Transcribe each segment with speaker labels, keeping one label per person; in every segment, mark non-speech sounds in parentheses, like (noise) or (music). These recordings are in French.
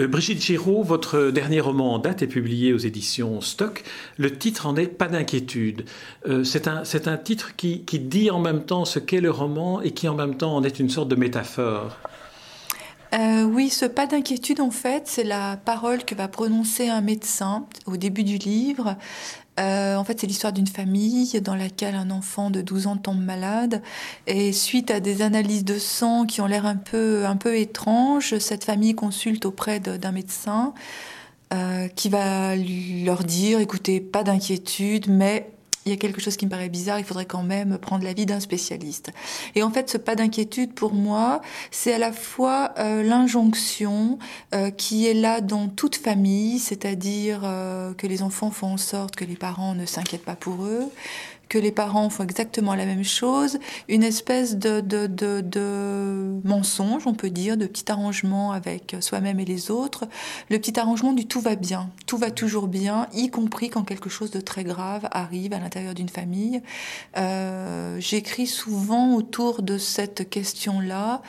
Speaker 1: Euh, Brigitte Giraud, votre dernier roman en date est publié aux éditions Stock. Le titre en est Pas d'inquiétude. Euh, c'est un, titre qui, qui, dit en même temps ce qu'est le roman et qui en même temps en est une sorte de métaphore.
Speaker 2: Euh, oui, ce pas d'inquiétude, en fait, c'est la parole que va prononcer un médecin au début du livre. Euh, en fait, c'est l'histoire d'une famille dans laquelle un enfant de 12 ans tombe malade. Et suite à des analyses de sang qui ont l'air un peu, un peu étranges, cette famille consulte auprès d'un médecin euh, qui va leur dire, écoutez, pas d'inquiétude, mais il y a quelque chose qui me paraît bizarre, il faudrait quand même prendre l'avis d'un spécialiste. Et en fait, ce pas d'inquiétude pour moi, c'est à la fois euh, l'injonction euh, qui est là dans toute famille, c'est-à-dire euh, que les enfants font en sorte que les parents ne s'inquiètent pas pour eux, que les parents font exactement la même chose, une espèce de, de, de, mensonge, on peut dire, de petit arrangement avec soi-même et les autres, le petit arrangement du tout va bien, tout va toujours bien, y compris quand quelque chose de très grave arrive à l'intérieur d'une famille. Euh, J'écris souvent autour de cette question-là,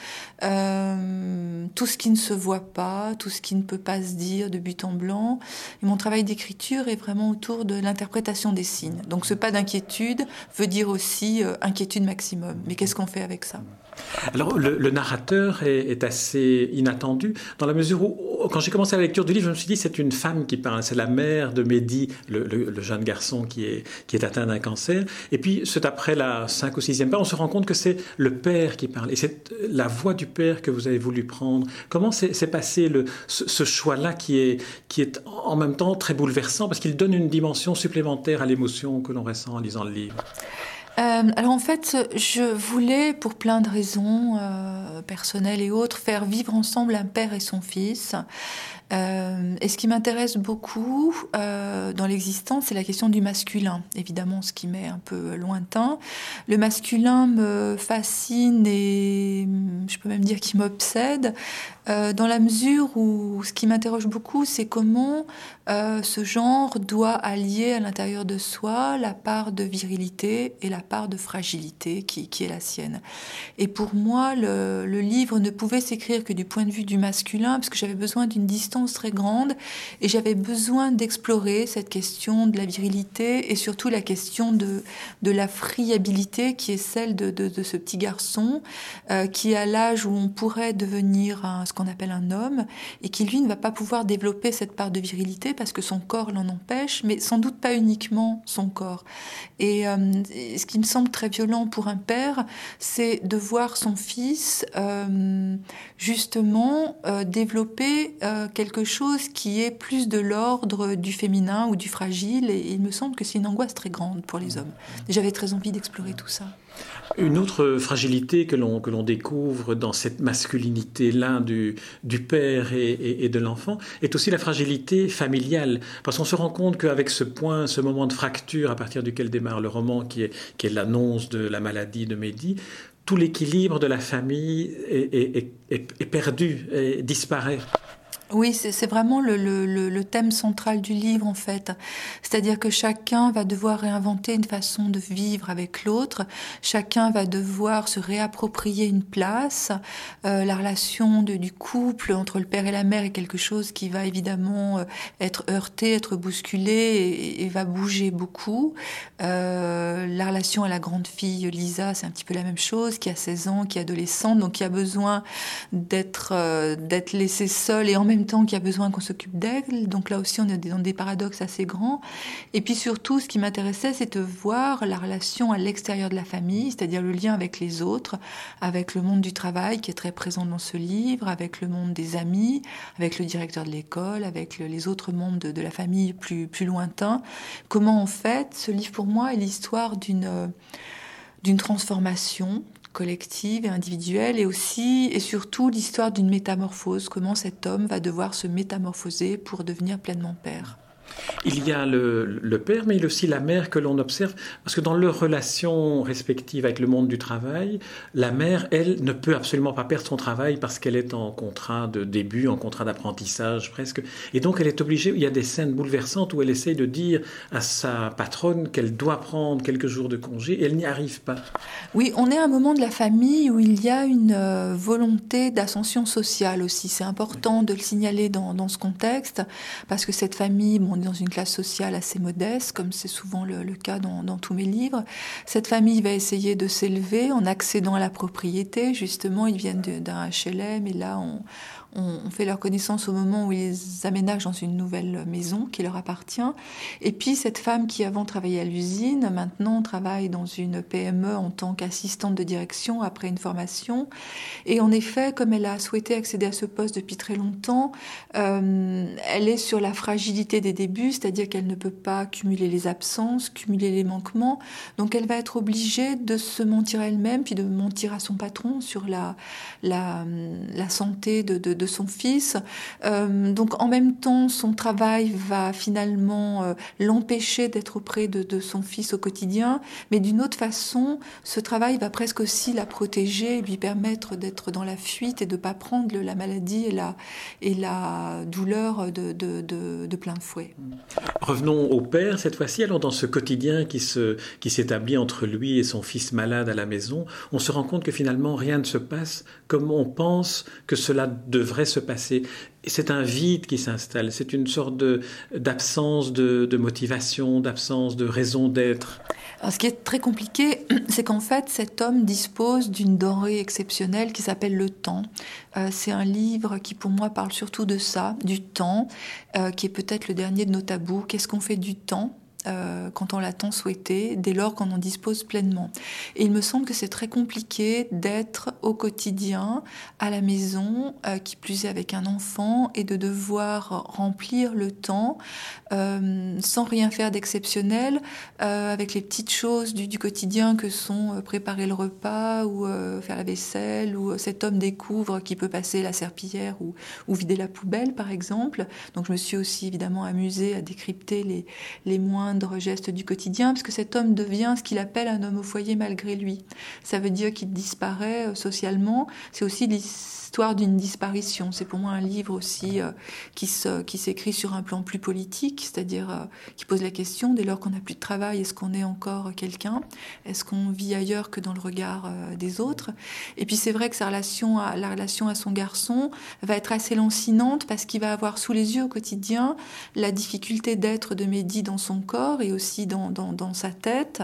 Speaker 2: euh, tout ce qui ne se voit pas, tout ce qui ne peut pas se dire de but en blanc. Et mon travail d'écriture est vraiment autour de l'interprétation des signes. Donc ce pas d'inquiétude, veut dire aussi euh, inquiétude maximum. Mais qu'est-ce qu'on fait avec ça?
Speaker 1: Alors, le, narrateur est, assez inattendu, dans la mesure où, quand j'ai commencé la lecture du livre, je me suis dit, c'est une femme qui parle, c'est la mère de Mehdi, le, jeune garçon qui est, atteint d'un cancer. Et puis, c'est après la 5 ou 6e page, on se rend compte que c'est le père qui parle. Et c'est la voix du père que vous avez voulu prendre. Comment s'est passé ce, choix-là qui est en même temps très bouleversant, parce qu'il donne une dimension supplémentaire à l'émotion que l'on ressent en lisant le livre?
Speaker 2: Euh, alors en fait, je voulais, pour plein de raisons euh, personnelles et autres, faire vivre ensemble un père et son fils. Euh, et ce qui m'intéresse beaucoup dans l'existence, c'est la question du masculin. Évidemment, ce qui m'est un peu lointain. Le masculin me fascine et je peux même dire qu'il m'obsède euh, dans la mesure où ce qui m'interroge beaucoup, c'est comment euh, ce genre doit allier à l'intérieur de soi la part de virilité et la part de fragilité qui, est la sienne. Et pour moi, le, livre ne pouvait s'écrire que du point de vue du masculin, parce que j'avais besoin d'une distance très grande et j'avais besoin d'explorer cette question de la virilité et surtout la question de, la friabilité qui est celle de, ce petit garçon euh, qui à l'âge où on pourrait devenir un, ce qu'on appelle un homme et qui lui ne va pas pouvoir développer cette part de virilité parce que son corps l'en empêche, mais sans doute pas uniquement son corps. Et, euh, ce qui me semble très violent pour un père, c'est de voir son fils euh, justement développer quelque quelque chose qui est plus de l'ordre du féminin ou du fragile, et il me semble que c'est une angoisse très grande pour les hommes. J'avais très envie d'explorer tout ça.
Speaker 1: Une autre fragilité que l'on, que l'on découvre dans cette masculinité-là du, du père et, et, de l'enfant est aussi la fragilité familiale. Parce qu'on se rend compte qu'avec ce point, ce moment de fracture à partir duquel démarre le roman, qui est, qui est l'annonce de la maladie de Mehdi, tout l'équilibre de la famille est, est, est perdu, disparaît.
Speaker 2: Oui, c'est vraiment le, thème central du livre en fait. C'est-à-dire que chacun va devoir réinventer une façon de vivre avec l'autre. Chacun va devoir se réapproprier une place. Euh, la relation du couple entre le père et la mère est quelque chose qui va évidemment euh, être heurté, être bousculé et, et va bouger beaucoup. Euh, la relation à la grande fille Lisa, c'est un petit peu la même chose, qui a 16 ans, qui est adolescente, donc qui a besoin d'être euh, d'être laissée seule et en même temps qui a besoin qu'on s'occupe d'elle. Donc là aussi, on est dans des paradoxes assez grands. Et puis surtout, ce qui m'intéressait, c'est de voir la relation à l'extérieur de la famille, c'est-à-dire le lien avec les autres, avec le monde du travail qui est très présent dans ce livre, avec le monde des amis, avec le directeur de l'école, avec les autres membres de, la famille plus, plus lointains. Comment en fait, ce livre pour moi est l'histoire d'une d'une transformation collective et individuelle, et aussi et surtout l'histoire d'une métamorphose, comment cet homme va devoir se métamorphoser pour devenir pleinement père.
Speaker 1: Il y a le, père, mais il y a aussi la mère que l'on observe, parce que dans leur relation respective avec le monde du travail, la mère, elle, ne peut absolument pas perdre son travail parce qu'elle est en contrat de début, en contrat d'apprentissage presque. Et donc elle est obligée, il y a des scènes bouleversantes où elle essaye de dire à sa patronne qu'elle doit prendre quelques jours de congé, et elle n'y arrive pas.
Speaker 2: Oui, on est à un moment de la famille où il y a une euh, volonté d'ascension sociale aussi. C'est important de le signaler dans, dans, ce contexte, parce que cette famille, bon, dans une classe sociale assez modeste, comme c'est souvent le, cas dans, dans, tous mes livres. Cette famille va essayer de s'élever en accédant à la propriété. Justement, ils viennent d'un HLM et là, on, on, fait leur connaissance au moment où ils aménagent dans une nouvelle maison qui leur appartient. Et puis cette femme qui avant travaillait à l'usine, maintenant travaille dans une PME en tant qu'assistante de direction après une formation. Et en effet, comme elle a souhaité accéder à ce poste depuis très longtemps, euh, elle est sur la fragilité des débuts, c'est-à-dire qu'elle ne peut pas cumuler les absences, cumuler les manquements. Donc elle va être obligée de se mentir elle-même, puis de mentir à son patron sur la, santé de, de de son fils. Euh, donc en même temps, son travail va finalement euh, l'empêcher d'être auprès de, son fils au quotidien, mais d'une autre façon, ce travail va presque aussi la protéger lui permettre d'être dans la fuite et de ne pas prendre la maladie et la, douleur de, plein fouet.
Speaker 1: Revenons au père cette fois-ci. Alors dans ce quotidien qui se qui s'établit entre lui et son fils malade à la maison, on se rend compte que finalement rien ne se passe comme on pense que cela devrait se passer. C'est un vide qui s'installe, c'est une sorte d'absence de, de, motivation, d'absence de raison d'être.
Speaker 2: ce qui est très compliqué, (clears throat) c'est qu'en fait, cet homme dispose d'une denrée exceptionnelle qui s'appelle le temps. Euh, c'est un livre qui, pour moi, parle surtout de ça, du temps, euh, qui est peut-être le dernier de nos tabous. Qu'est-ce qu'on fait du temps? Euh, quand on l'a tant souhaité, dès lors qu'on en dispose pleinement. Et il me semble que c'est très compliqué d'être au quotidien, à la maison, euh, qui plus est avec un enfant, et de devoir remplir le temps euh, sans rien faire d'exceptionnel, avec les petites choses du, quotidien que sont préparer le repas ou faire la vaisselle, ou cet homme découvre qui peut passer la serpillière ou, vider la poubelle, par exemple. Donc je me suis aussi évidemment amusée à décrypter les, les moins gestes du quotidien, parce que cet homme devient ce qu'il appelle un homme au foyer malgré lui. Ça veut dire qu'il disparaît euh, socialement. C'est aussi l'histoire d'une disparition. C'est pour moi un livre aussi euh, qui s'écrit sur un plan plus politique, c'est-à-dire euh, qui pose la question dès lors qu'on n'a plus de travail, est-ce qu'on est encore quelqu'un? Est-ce qu'on vit ailleurs que dans le regard des autres? Et puis c'est vrai que la relation à son garçon va être assez lancinante parce qu'il va avoir sous les yeux au quotidien la difficulté d'être de Mehdi dans son corps et aussi dans, sa tête,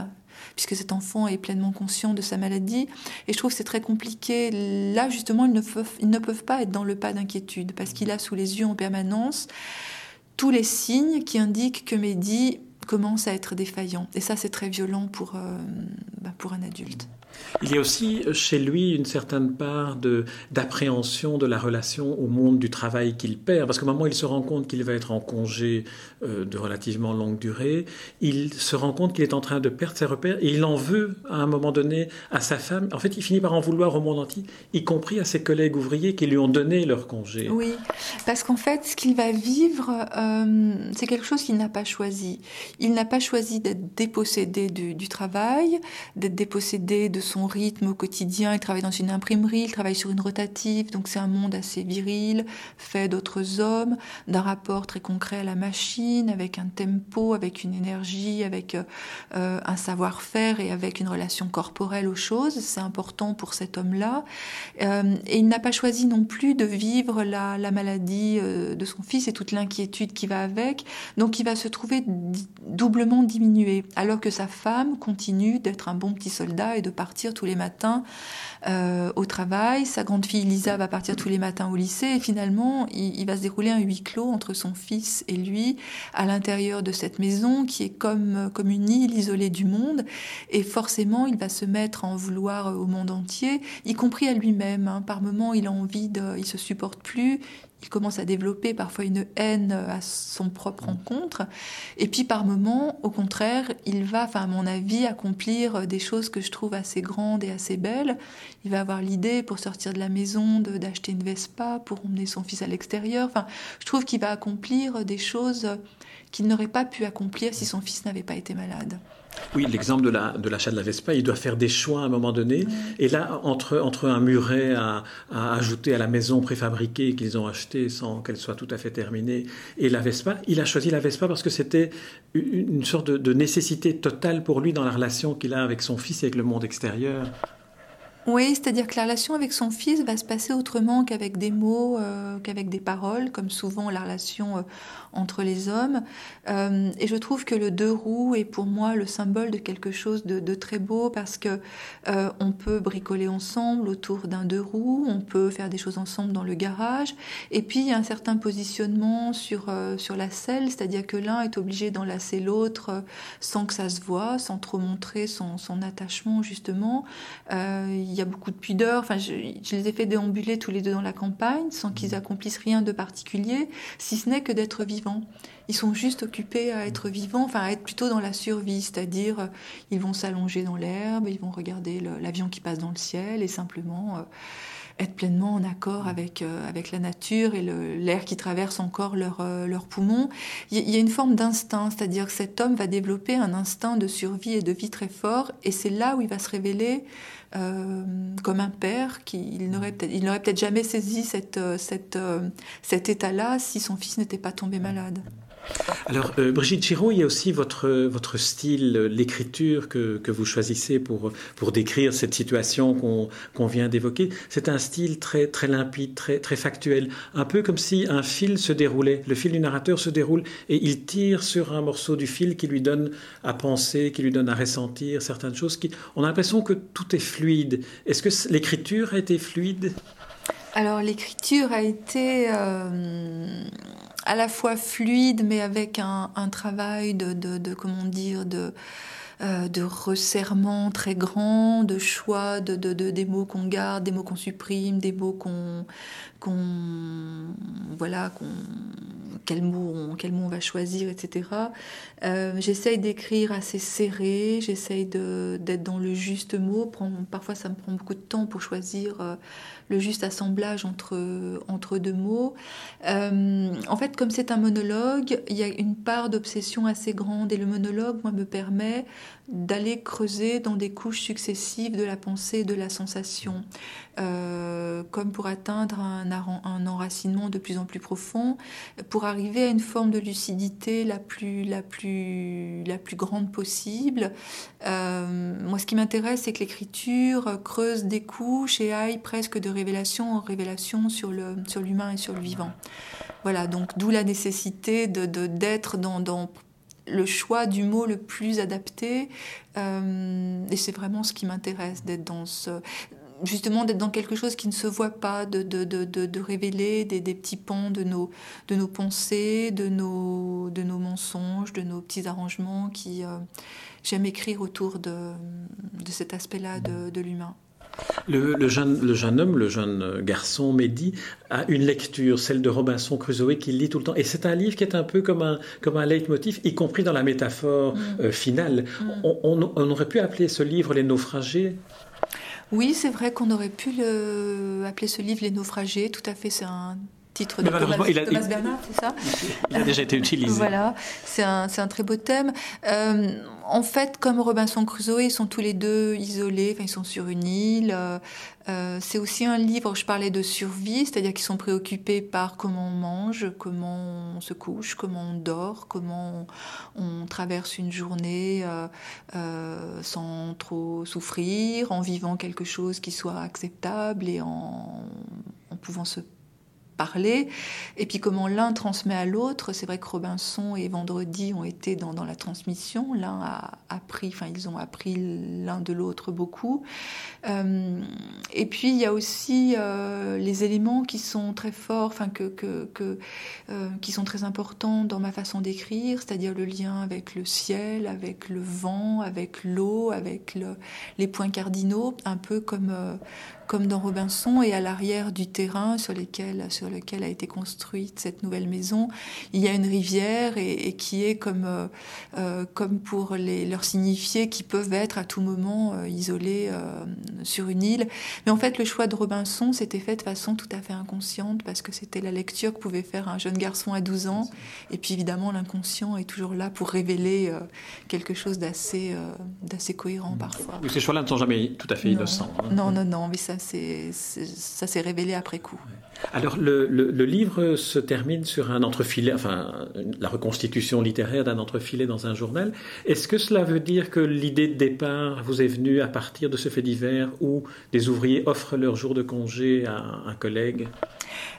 Speaker 2: puisque cet enfant est pleinement conscient de sa maladie. Et je trouve que c'est très compliqué. Là, justement, ils ne, peuvent, pas être dans le pas d'inquiétude, parce qu'il a sous les yeux en permanence tous les signes qui indiquent que Mehdi commence à être défaillant. Et ça, c'est très violent pour, euh, bah, pour un adulte.
Speaker 1: Il y a aussi chez lui une certaine part d'appréhension de la relation au monde du travail qu'il perd, parce qu'au moment où il se rend compte qu'il va être en congé euh, de relativement longue durée, il se rend compte qu'il est en train de perdre ses repères et il en veut à un moment donné à sa femme. En fait, il finit par en vouloir au monde entier, y compris à ses collègues ouvriers qui lui ont donné leur congé.
Speaker 2: Oui, parce qu'en fait, ce qu'il va vivre, euh, c'est quelque chose qu'il n'a pas choisi. Il n'a pas choisi d'être dépossédé du, du travail, d'être dépossédé de son rythme au quotidien. Il travaille dans une imprimerie, il travaille sur une rotative, donc c'est un monde assez viril, fait d'autres hommes, d'un rapport très concret à la machine, avec un tempo, avec une énergie, avec euh, un savoir-faire et avec une relation corporelle aux choses. C'est important pour cet homme-là. Euh, et il n'a pas choisi non plus de vivre la, la maladie euh, de son fils et toute l'inquiétude qui va avec. Donc il va se trouver doublement diminué, alors que sa femme continue d'être un bon petit soldat et de partir tous les matins euh, au travail. Sa grande fille Lisa va partir tous les matins au lycée. Et finalement, il, va se dérouler un huis clos entre son fils et lui à l'intérieur de cette maison qui est comme, comme une île isolée du monde. Et forcément, il va se mettre à en vouloir au monde entier, y compris à lui-même. Hein. Par moments, il a envie de, il se supporte plus, il commence à développer parfois une haine à son propre encontre. Et puis par moments, au contraire, il va, enfin à mon avis, accomplir des choses que je trouve assez grandes et assez belles. Il va avoir l'idée pour sortir de la maison d'acheter une Vespa pour emmener son fils à l'extérieur. Enfin, je trouve qu'il va accomplir des choses qu'il n'aurait pas pu accomplir si son fils n'avait pas été malade.
Speaker 1: Oui, l'exemple de l'achat la, de, la Vespa, il doit faire des choix à un moment donné. Et là, entre, entre un muret à, ajouter à la maison préfabriquée qu'ils ont acheté sans qu'elle soit tout à fait terminée et la Vespa, il a choisi la Vespa parce que c'était une sorte de, de nécessité totale pour lui dans la relation qu'il a avec son fils et avec le monde extérieur.
Speaker 2: Oui, c'est-à-dire que la relation avec son fils va se passer autrement qu'avec des mots, euh, qu'avec des paroles, comme souvent la relation euh, entre les hommes. Euh, et je trouve que le deux roues est pour moi le symbole de quelque chose de, très beau parce que on peut bricoler ensemble autour d'un deux roues, on peut faire des choses ensemble dans le garage. Et puis il y a un certain positionnement sur sur la selle, c'est-à-dire que l'un est obligé d'enlacer l'autre sans que ça se voit, sans trop montrer son, son attachement justement y a beaucoup de pudeur. Enfin, je, les ai fait déambuler tous les deux dans la campagne sans qu'ils mmh. accomplissent rien de particulier, si ce n'est que d'être vivants. Ils sont juste occupés à être vivants, enfin à être plutôt dans la survie, c'est-à-dire euh, ils vont s'allonger dans l'herbe, ils vont regarder l'avion qui passe dans le ciel et simplement euh, être pleinement en accord avec, euh, avec la nature et l'air qui traverse encore leurs leur poumons. Il y a une forme d'instinct, c'est-à-dire que cet homme va développer un instinct de survie et de vie très fort, et c'est là où il va se révéler euh, comme un père qui il n'aurait peut-être peut jamais saisi cette, euh, cette, euh, cet état-là si son fils n'était pas tombé malade.
Speaker 1: Alors, euh, Brigitte Giraud, il y a aussi votre, votre style, l'écriture que, que, vous choisissez pour, pour décrire cette situation qu'on vient d'évoquer. C'est un style très, très limpide, très, très factuel, un peu comme si un fil se déroulait. Le fil du narrateur se déroule et il tire sur un morceau du fil qui lui donne à penser, qui lui donne à ressentir certaines choses. Qui, on a l'impression que tout est fluide. Est-ce que l'écriture a été fluide?
Speaker 2: Alors l'écriture a été euh, à la fois fluide, mais avec un, travail de, comment dire, de, euh, de resserrement très grand, de choix de, des mots qu'on garde, des mots qu'on supprime, des mots qu'on qu'on voilà qu'on quel mot on, quel mot on va choisir etc euh, j'essaye d'écrire assez serré j'essaye d'être dans le juste mot. Parfois ça me prend beaucoup de temps pour choisir euh, le juste assemblage entre entre deux mots. Euh, en fait comme c'est un monologue il y a une part d'obsession assez grande et le monologue moi me permet d'aller creuser dans des couches successives de la pensée et de la sensation euh, comme pour atteindre un, enracinement de plus en plus profond, pour arriver à une forme de lucidité la plus, la plus, la plus grande possible. Euh, moi, ce qui m'intéresse, c'est que l'écriture creuse des couches et aille presque de révélation en révélation sur l'humain et sur le vivant. Voilà, donc d'où la nécessité d'être dans le choix du mot le plus adapté. Euh, et c'est vraiment ce qui m'intéresse, d'être dans ce justement d'être dans quelque chose qui ne se voit pas, de, de, de, de révéler des, des, petits pans de nos, de nos pensées, de nos, de nos mensonges, de nos petits arrangements qui euh, j'aime écrire autour de, de cet aspect-là de, l'humain.
Speaker 1: Le, le, jeune, le jeune homme, le jeune garçon, Mehdi, a une lecture, celle de Robinson Crusoe, qu'il lit tout le temps. Et c'est un livre qui est un peu comme un, comme un leitmotiv, y compris dans la métaphore mm. euh, finale. Mm. On, on, on, aurait pu appeler ce livre Les naufragés
Speaker 2: oui, c'est vrai qu'on aurait pu le... appeler ce livre Les naufragés. Tout à fait, c'est un titre de Thomas, Bernard, c'est ça
Speaker 1: Il a déjà été utilisé.
Speaker 2: voilà, c'est un, un, très beau thème. Euh, en fait, comme Robinson Crusoe, ils sont tous les deux isolés, enfin, ils sont sur une île. Euh, euh c'est aussi un livre, je parlais de survie, c'est-à-dire qu'ils sont préoccupés par comment on mange, comment on se couche, comment on dort, comment on, traverse une journée euh, sans trop souffrir, en vivant quelque chose qui soit acceptable et en, en pouvant se parler, et puis comment l'un transmet à l'autre. C'est vrai que Robinson et Vendredi ont été dans, la transmission. L'un a appris, enfin ils ont appris l'un de l'autre beaucoup. Euh, et puis il y a aussi euh, les éléments qui sont très forts, enfin que, que, euh, qui sont très importants dans ma façon d'écrire, c'est-à-dire le lien avec le ciel, avec le vent, avec l'eau, avec le, les points cardinaux, un peu comme comme dans Robinson, et à l'arrière du terrain sur lequel, sur lequel a été construite cette nouvelle maison, il y a une rivière et, qui est comme, euh, euh, comme pour les, leur signifier qu'ils peuvent être à tout moment euh, isolés sur une île. Mais en fait, le choix de Robinson s'était fait de façon tout à fait inconsciente parce que c'était la lecture que pouvait faire un jeune garçon à 12 ans. Et puis évidemment, l'inconscient est toujours là pour révéler quelque chose d'assez d'assez cohérent mm. parfois.
Speaker 1: Ces choix-là ne sont jamais tout à fait innocents.
Speaker 2: Hein. Non, non, non, mais ça s'est révélé après coup.
Speaker 1: Alors le, le, livre se termine sur un entrefilet, enfin la reconstitution littéraire d'un entrefilet dans un journal. Est-ce que cela veut dire que l'idée de départ vous est venue à partir de ce fait divers où des ouvriers offrent leur jour de congé à un collègue?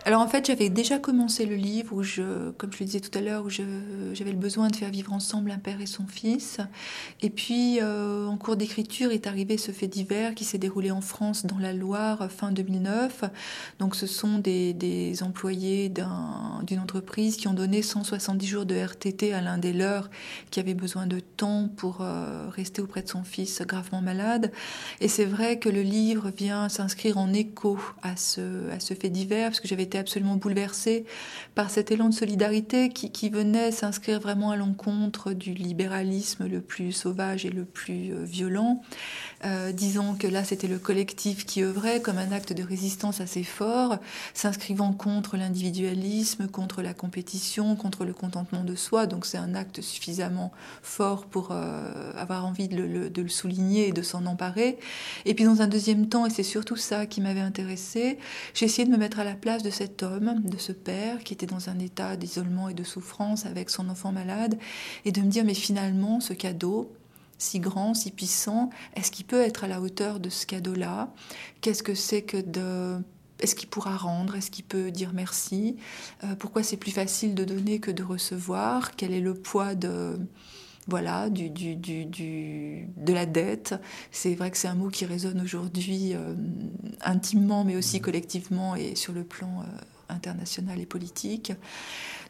Speaker 2: Alors en fait, j'avais déjà commencé le livre où je, comme je le disais tout à l'heure, où j'avais le besoin de faire vivre ensemble un père et son fils. Et puis euh, en cours d'écriture est arrivé ce fait divers qui s'est déroulé en France dans la Loire fin 2009. Donc ce sont des, employés d'une entreprise qui ont donné 170 jours de RTT à l'un des leurs qui avait besoin de temps pour euh, rester auprès de son fils gravement malade. Et c'est vrai que le livre vient s'inscrire en écho à ce, fait divers parce que j'avais été absolument bouleversée par cet élan de solidarité qui, venait s'inscrire vraiment à l'encontre du libéralisme le plus sauvage et le plus euh, violent. Euh, disons que là c'était le collectif qui œuvrait comme un acte de résistance assez fort, s'inscrivant contre l'individualisme, contre la compétition, contre le contentement de soi. Donc c'est un acte suffisamment fort pour euh, avoir envie de le, de le, souligner et de s'en emparer. Et puis dans un deuxième temps, et c'est surtout ça qui m'avait intéressé, j'ai essayé de me mettre à la place de cet homme, de ce père qui était dans un état d'isolement et de souffrance avec son enfant malade, et de me dire mais finalement ce cadeau, si grand, si puissant, est-ce qu'il peut être à la hauteur de ce cadeau-là? Qu'est-ce que c'est que de... Est-ce qu'il pourra rendre? Est-ce qu'il peut dire merci? Euh, Pourquoi c'est plus facile de donner que de recevoir? Quel est le poids de voilà, du, du, du, de la dette? C'est vrai que c'est un mot qui résonne aujourd'hui euh, intimement, mais aussi collectivement et sur le plan euh, international et politique.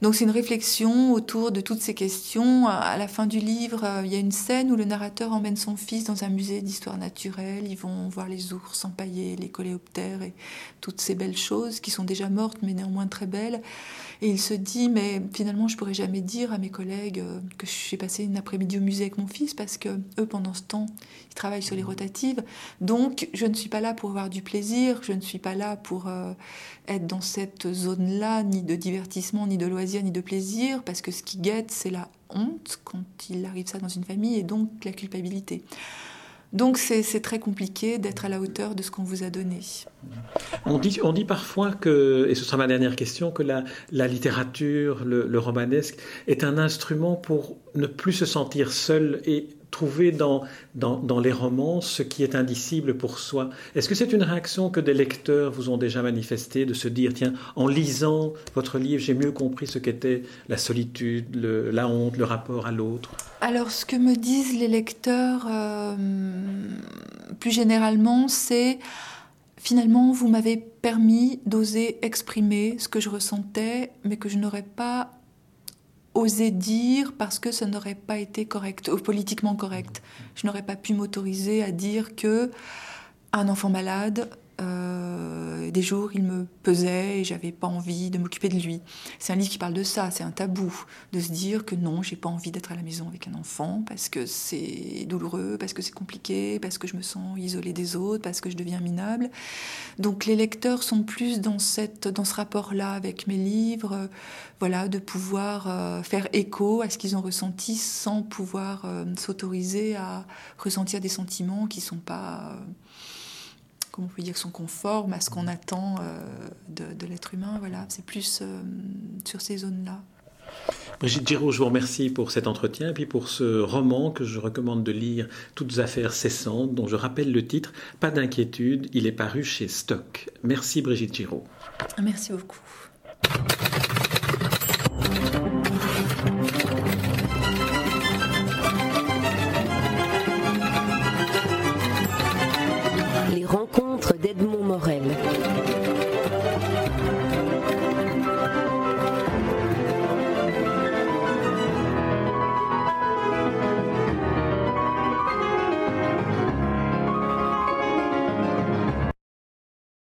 Speaker 2: Donc c'est une réflexion autour de toutes ces questions. À la fin du livre, euh, il y a une scène où le narrateur emmène son fils dans un musée d'histoire naturelle. Ils vont voir les ours empaillés, les coléoptères et toutes ces belles choses qui sont déjà mortes mais néanmoins très belles. Et il se dit, mais finalement, je pourrais jamais dire à mes collègues euh, que j'ai passé une après-midi au musée avec mon fils parce que eux, pendant ce temps, ils travaillent sur les rotatives. Donc, je ne suis pas là pour avoir du plaisir, je ne suis pas là pour euh, être dans cette zone-là, ni de divertissement, ni de loisir, ni de plaisir, parce que ce qui guette, c'est la honte quand il arrive ça dans une famille et donc la culpabilité. Donc c'est très compliqué d'être à la hauteur de ce qu'on vous a donné.
Speaker 1: On dit, on dit parfois que, et ce sera ma dernière question, que la, la littérature, le, le, romanesque est un instrument pour ne plus se sentir seul et trouver dans, dans, les romans ce qui est indicible pour soi. Est-ce que c'est une réaction que des lecteurs vous ont déjà manifestée, de se dire, tiens, en lisant votre livre, j'ai mieux compris ce qu'était la solitude, la honte, le rapport à l'autre?
Speaker 2: Alors, ce que me disent les lecteurs, euh, plus généralement, c'est... Finalement, vous m'avez permis d'oser exprimer ce que je ressentais, mais que je n'aurais pas oser dire parce que ça n'aurait pas été correct, politiquement correct. Je n'aurais pas pu m'autoriser à dire que un enfant malade euh, des jours, il me pesait et j'avais pas envie de m'occuper de lui. C'est un livre qui parle de ça, c'est un tabou, de se dire que non, j'ai pas envie d'être à la maison avec un enfant parce que c'est douloureux, parce que c'est compliqué, parce que je me sens isolée des autres, parce que je deviens minable. Donc les lecteurs sont plus dans cette, dans ce rapport-là avec mes livres, euh, voilà, de pouvoir euh, faire écho à ce qu'ils ont ressenti sans pouvoir s'autoriser à ressentir des sentiments qui sont pas on peut dire, sont conformes à ce qu'on attend euh, de, l'être humain. Voilà, c'est plus euh, sur ces zones-là.
Speaker 1: Brigitte Giraud, je vous remercie pour cet entretien et puis pour ce roman que je recommande de lire, Toutes affaires cessantes, dont je rappelle le titre, Pas d'inquiétude, il est paru chez Stock. Merci Brigitte Giraud.
Speaker 2: Merci beaucoup.